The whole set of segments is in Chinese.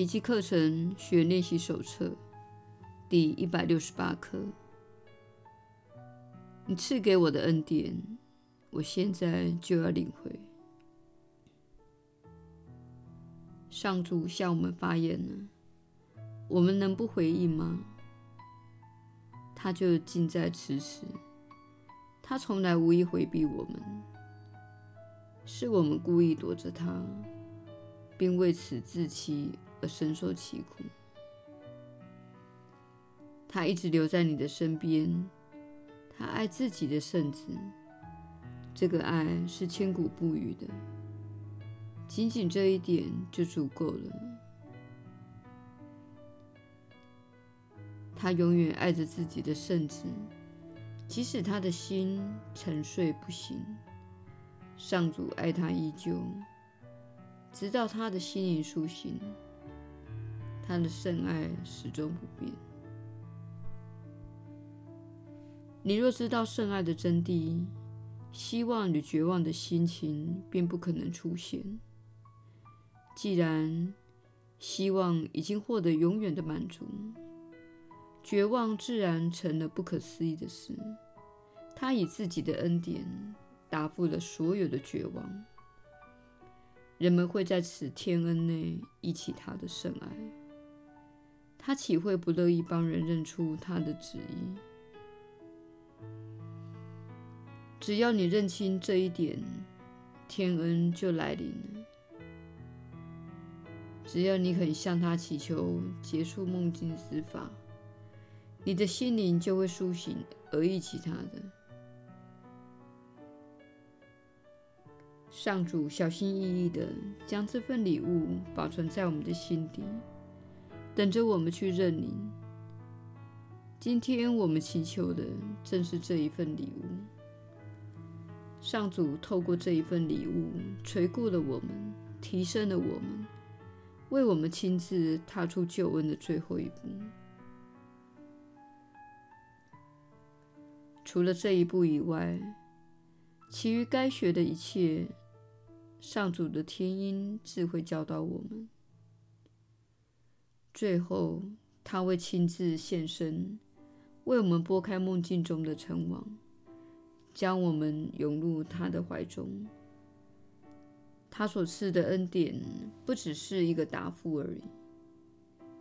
奇迹课程学练习手册第一百六十八课。你赐给我的恩典，我现在就要领会。上主向我们发言了，我们能不回应吗？他就近在咫尺，他从来无意回避我们，是我们故意躲着他，并为此自欺而深受其苦。他一直留在你的身边，他爱自己的圣子，这个爱是千古不渝的。仅仅这一点就足够了。他永远爱着自己的圣子，即使他的心沉睡不醒，上主爱他依旧，直到他的心灵苏醒。他的圣爱始终不变。你若知道圣爱的真谛，希望与绝望的心情便不可能出现。既然希望已经获得永远的满足，绝望自然成了不可思议的事。他以自己的恩典答复了所有的绝望。人们会在此天恩内忆起他的圣爱。他岂会不乐意帮人认出他的旨意？只要你认清这一点，天恩就来临了。只要你肯向他祈求结束梦境之法，你的心灵就会苏醒而忆起他的。上主小心翼翼地将这份礼物保存在我们的心底，等着我们去认领。今天我们祈求的正是这一份礼物。上主透过这一份礼物垂顾了我们，提升了我们。为我们亲自踏出救恩的最后一步。除了这一步以外，其余该学的一切，上主的天音自会教导我们。最后，他会亲自现身，为我们拨开梦境中的尘网，将我们拥入他的怀中。他所赐的恩典不只是一个答复而已，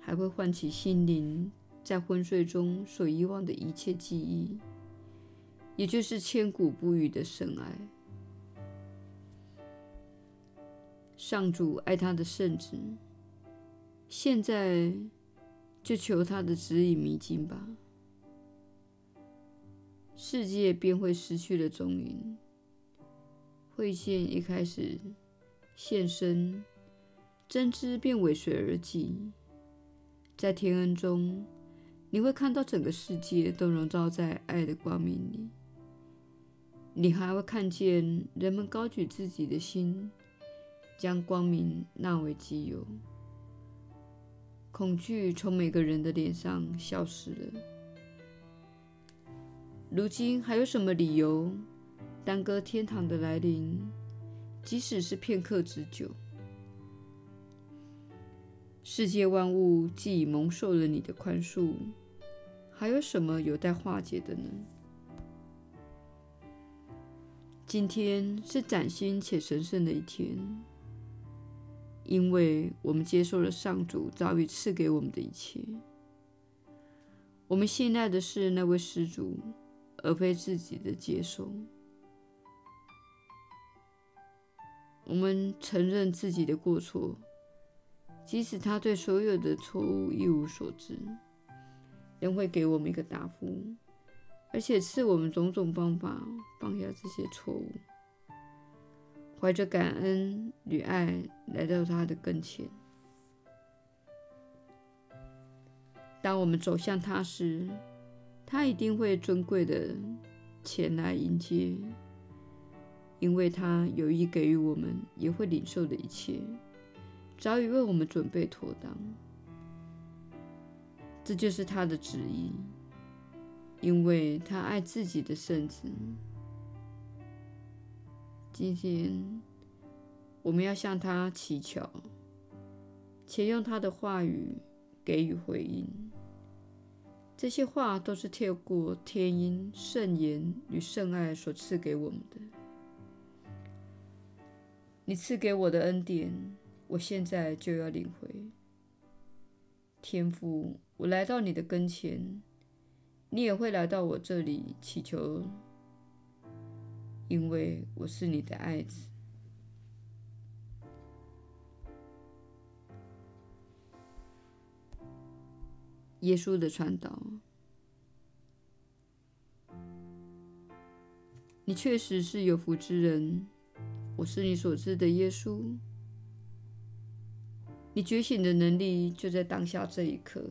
还会唤起心灵在昏睡中所遗忘的一切记忆，也就是千古不渝的圣爱。上主爱他的圣子，现在就求他的指引迷津吧，世界便会失去了踪影。会线一开始。现身，真知便尾随而继。在天恩中，你会看到整个世界都笼罩在爱的光明里。你还会看见人们高举自己的心，将光明纳为己有。恐惧从每个人的脸上消失了。如今还有什么理由耽搁天堂的来临？即使是片刻之久，世界万物既已蒙受了你的宽恕，还有什么有待化解的呢？今天是崭新且神圣的一天，因为我们接受了上主早已赐给我们的一切。我们信赖的是那位施主，而非自己的接受。我们承认自己的过错，即使他对所有的错误一无所知，仍会给我们一个答复，而且赐我们种种方法放下这些错误，怀着感恩与爱来到他的跟前。当我们走向他时，他一定会尊贵的前来迎接。因为他有意给予我们也会领受的一切，早已为我们准备妥当。这就是他的旨意，因为他爱自己的圣子。今天我们要向他祈求，且用他的话语给予回应。这些话都是透过天音、圣言与圣爱所赐给我们的。你赐给我的恩典，我现在就要领回。天父，我来到你的跟前，你也会来到我这里祈求，因为我是你的爱子。耶稣的传导，你确实是有福之人。我是你所知的耶稣。你觉醒的能力就在当下这一刻。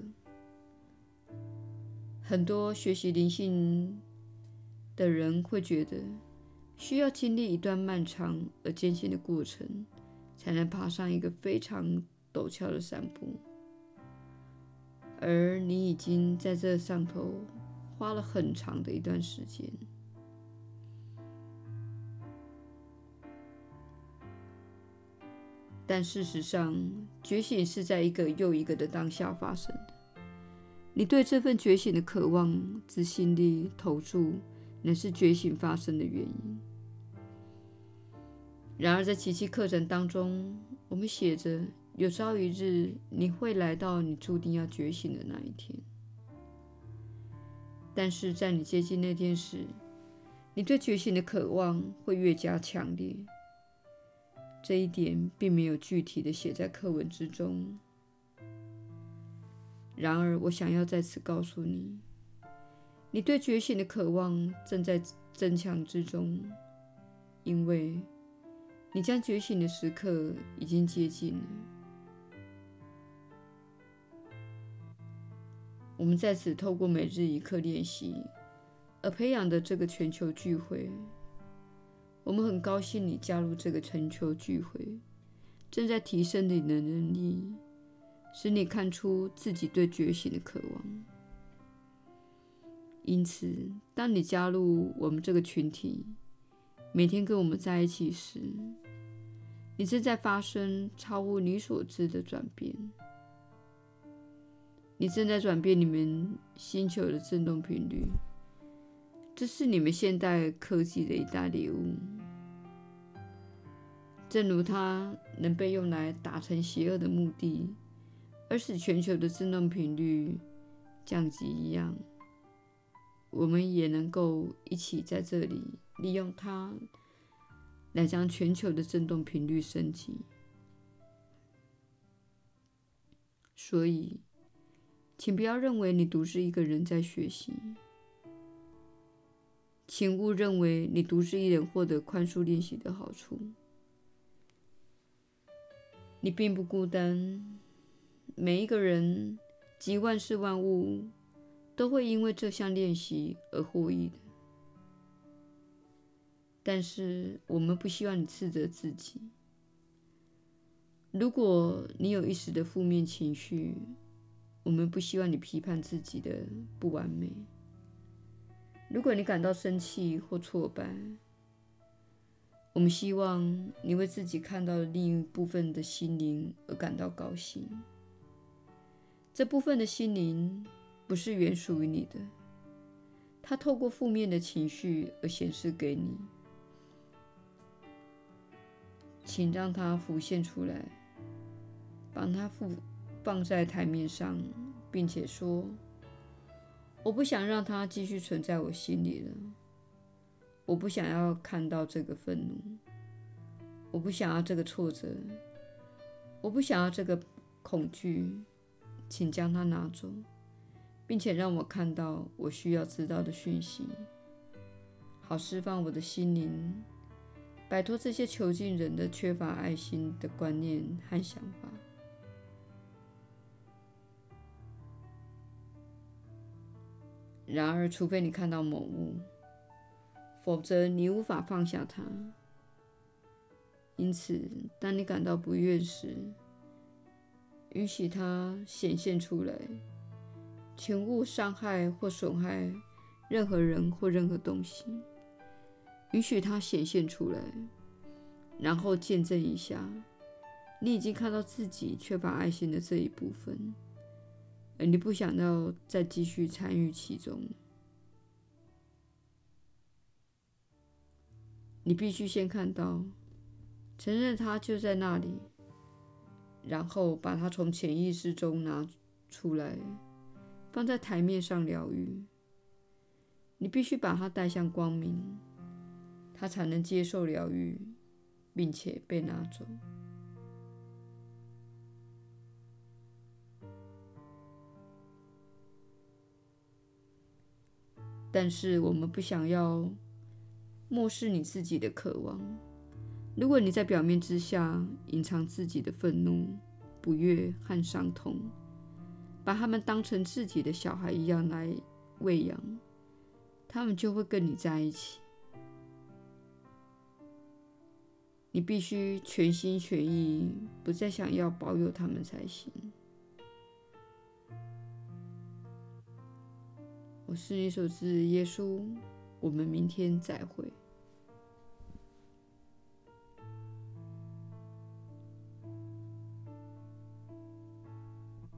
很多学习灵性的人会觉得，需要经历一段漫长而艰辛的过程，才能爬上一个非常陡峭的山坡。而你已经在这上头花了很长的一段时间，但事实上，觉醒是在一个又一个的当下发生的。你对这份觉醒的渴望、执行力、投注，乃是觉醒发生的原因。然而，在奇迹课程当中，我们写着。有朝一日，你会来到你注定要觉醒的那一天。但是在你接近那天时，你对觉醒的渴望会越加强烈。这一点并没有具体的写在课文之中。然而，我想要在此告诉你，你对觉醒的渴望正在增强之中，因为你将觉醒的时刻已经接近了。我们在此透过每日一刻练习而培养的这个全球聚会，我们很高兴你加入这个全球聚会，正在提升你的能力，使你看出自己对觉醒的渴望。因此，当你加入我们这个群体，每天跟我们在一起时，你正在发生超乎你所知的转变。你正在转变你们星球的振动频率，这是你们现代科技的一大礼物。正如它能被用来达成邪恶的目的，而使全球的振动频率降级一样，我们也能够一起在这里利用它，来将全球的振动频率升级。所以。请不要认为你独自一个人在学习，请勿认为你独自一人获得宽恕练习的好处。你并不孤单，每一个人及万事万物都会因为这项练习而获益的。但是我们不希望你斥责自己。如果你有一时的负面情绪，我们不希望你批判自己的不完美。如果你感到生气或挫败，我们希望你为自己看到的另一部分的心灵而感到高兴。这部分的心灵不是原属于你的，它透过负面的情绪而显示给你。请让它浮现出来，把它放。放在台面上，并且说：“我不想让它继续存在我心里了。我不想要看到这个愤怒，我不想要这个挫折，我不想要这个恐惧。请将它拿走，并且让我看到我需要知道的讯息，好释放我的心灵，摆脱这些囚禁人的缺乏爱心的观念和想法。”然而，除非你看到某物，否则你无法放下它。因此，当你感到不悦时，允许它显现出来，请勿伤害或损害任何人或任何东西。允许它显现出来，然后见证一下，你已经看到自己缺乏爱心的这一部分，而你不想要再继续参与其中。你必须先看到，承认它就在那里，然后把它从潜意识中拿出来，放在台面上疗愈。你必须把它带向光明，它才能接受疗愈，并且被拿走。但是我们不想要漠视你自己的渴望。如果你在表面之下隐藏自己的愤怒、不悦和伤痛，把他们当成自己的小孩一样来喂养。他们就会跟你在一起。你必须全心全意，不再想要保有他们才行。我是你所知的耶稣，我们明天再会。